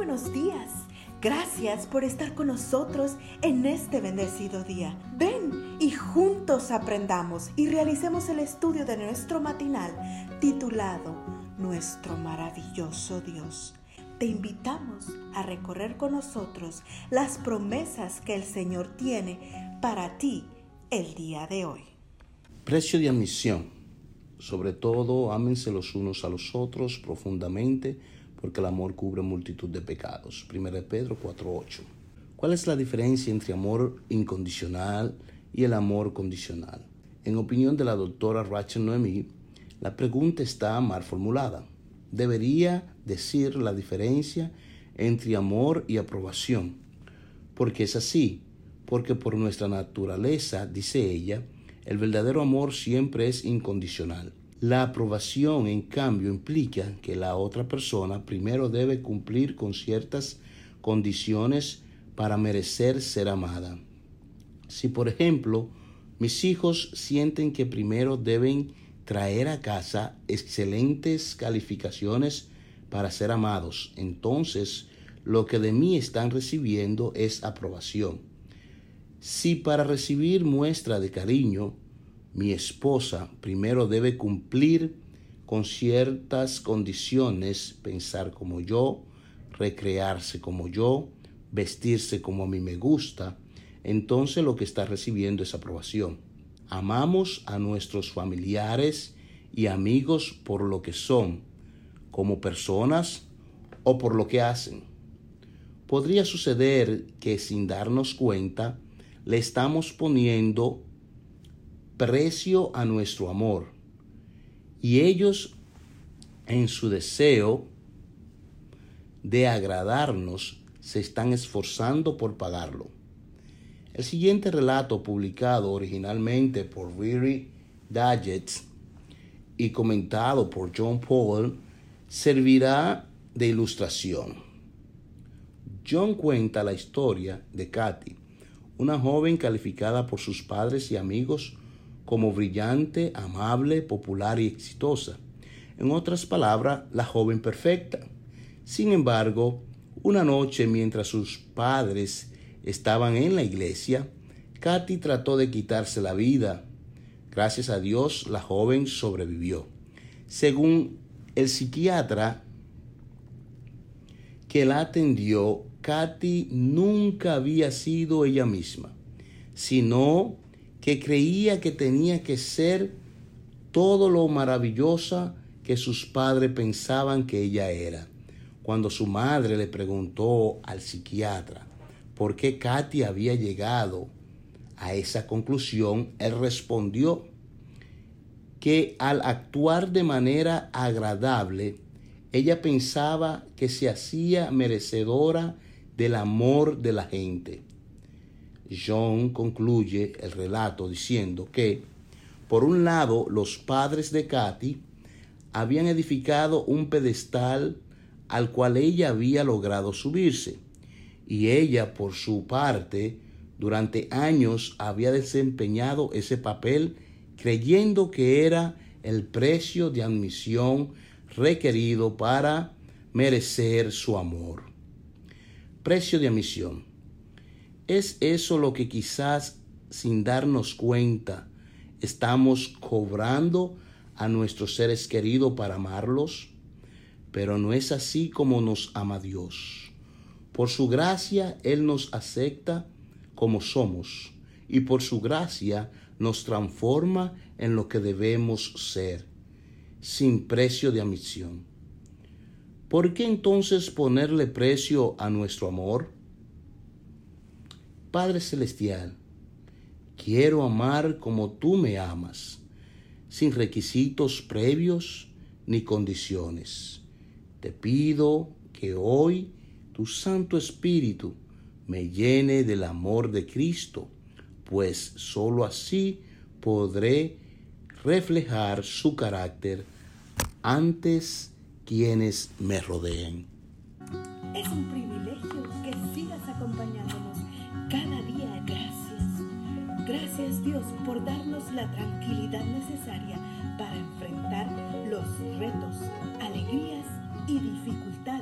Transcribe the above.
buenos días. Gracias por estar con nosotros en este bendecido día. Ven y juntos aprendamos y realicemos el estudio de nuestro matinal titulado Nuestro maravilloso Dios. Te invitamos a recorrer con nosotros las promesas que el Señor tiene para ti el día de hoy. Precio de admisión. Sobre todo, ámense los unos a los otros profundamente porque el amor cubre multitud de pecados. 1 Pedro 4.8. ¿Cuál es la diferencia entre amor incondicional y el amor condicional? En opinión de la doctora Rachel Noemi, la pregunta está mal formulada. Debería decir la diferencia entre amor y aprobación. Porque es así, porque por nuestra naturaleza, dice ella, el verdadero amor siempre es incondicional. La aprobación, en cambio, implica que la otra persona primero debe cumplir con ciertas condiciones para merecer ser amada. Si, por ejemplo, mis hijos sienten que primero deben traer a casa excelentes calificaciones para ser amados, entonces lo que de mí están recibiendo es aprobación. Si para recibir muestra de cariño mi esposa primero debe cumplir con ciertas condiciones, pensar como yo, recrearse como yo, vestirse como a mí me gusta, entonces lo que está recibiendo es aprobación. Amamos a nuestros familiares y amigos por lo que son, como personas o por lo que hacen. Podría suceder que sin darnos cuenta le estamos poniendo precio a nuestro amor. Y ellos, en su deseo de agradarnos, se están esforzando por pagarlo. El siguiente relato, publicado originalmente por Weary Daggett y comentado por John Paul, servirá de ilustración. John cuenta la historia de Katy, una joven calificada por sus padres y amigos como brillante, amable, popular y exitosa. En otras palabras, la joven perfecta. Sin embargo, una noche mientras sus padres estaban en la iglesia, Katy trató de quitarse la vida. Gracias a Dios, la joven sobrevivió. Según el psiquiatra que la atendió, Katy nunca había sido ella misma, sino que creía que tenía que ser todo lo maravillosa que sus padres pensaban que ella era. Cuando su madre le preguntó al psiquiatra por qué Katy había llegado a esa conclusión, él respondió que al actuar de manera agradable, ella pensaba que se hacía merecedora del amor de la gente. John concluye el relato diciendo que, por un lado, los padres de Katy habían edificado un pedestal al cual ella había logrado subirse, y ella, por su parte, durante años había desempeñado ese papel creyendo que era el precio de admisión requerido para merecer su amor. Precio de admisión. ¿Es eso lo que quizás sin darnos cuenta estamos cobrando a nuestros seres queridos para amarlos? Pero no es así como nos ama Dios. Por su gracia Él nos acepta como somos y por su gracia nos transforma en lo que debemos ser, sin precio de admisión. ¿Por qué entonces ponerle precio a nuestro amor? Padre Celestial, quiero amar como tú me amas, sin requisitos previos ni condiciones. Te pido que hoy tu Santo Espíritu me llene del amor de Cristo, pues sólo así podré reflejar su carácter antes quienes me rodeen. Es un privilegio Gracias. Dios por darnos la tranquilidad necesaria para enfrentar los retos, alegrías y dificultades